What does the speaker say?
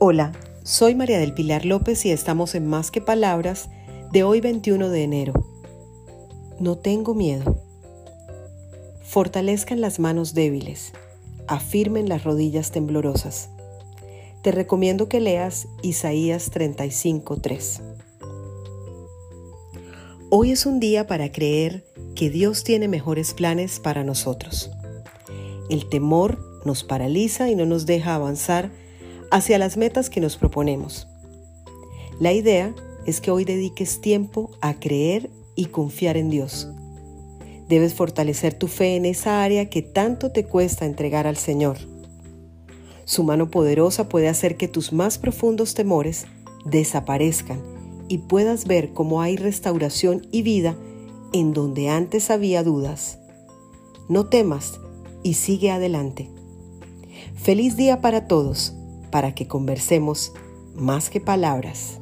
Hola, soy María del Pilar López y estamos en Más que Palabras de hoy 21 de enero. No tengo miedo. Fortalezcan las manos débiles, afirmen las rodillas temblorosas. Te recomiendo que leas Isaías 35:3. Hoy es un día para creer que Dios tiene mejores planes para nosotros. El temor nos paraliza y no nos deja avanzar hacia las metas que nos proponemos. La idea es que hoy dediques tiempo a creer y confiar en Dios. Debes fortalecer tu fe en esa área que tanto te cuesta entregar al Señor. Su mano poderosa puede hacer que tus más profundos temores desaparezcan y puedas ver cómo hay restauración y vida en donde antes había dudas. No temas y sigue adelante. Feliz día para todos para que conversemos más que palabras.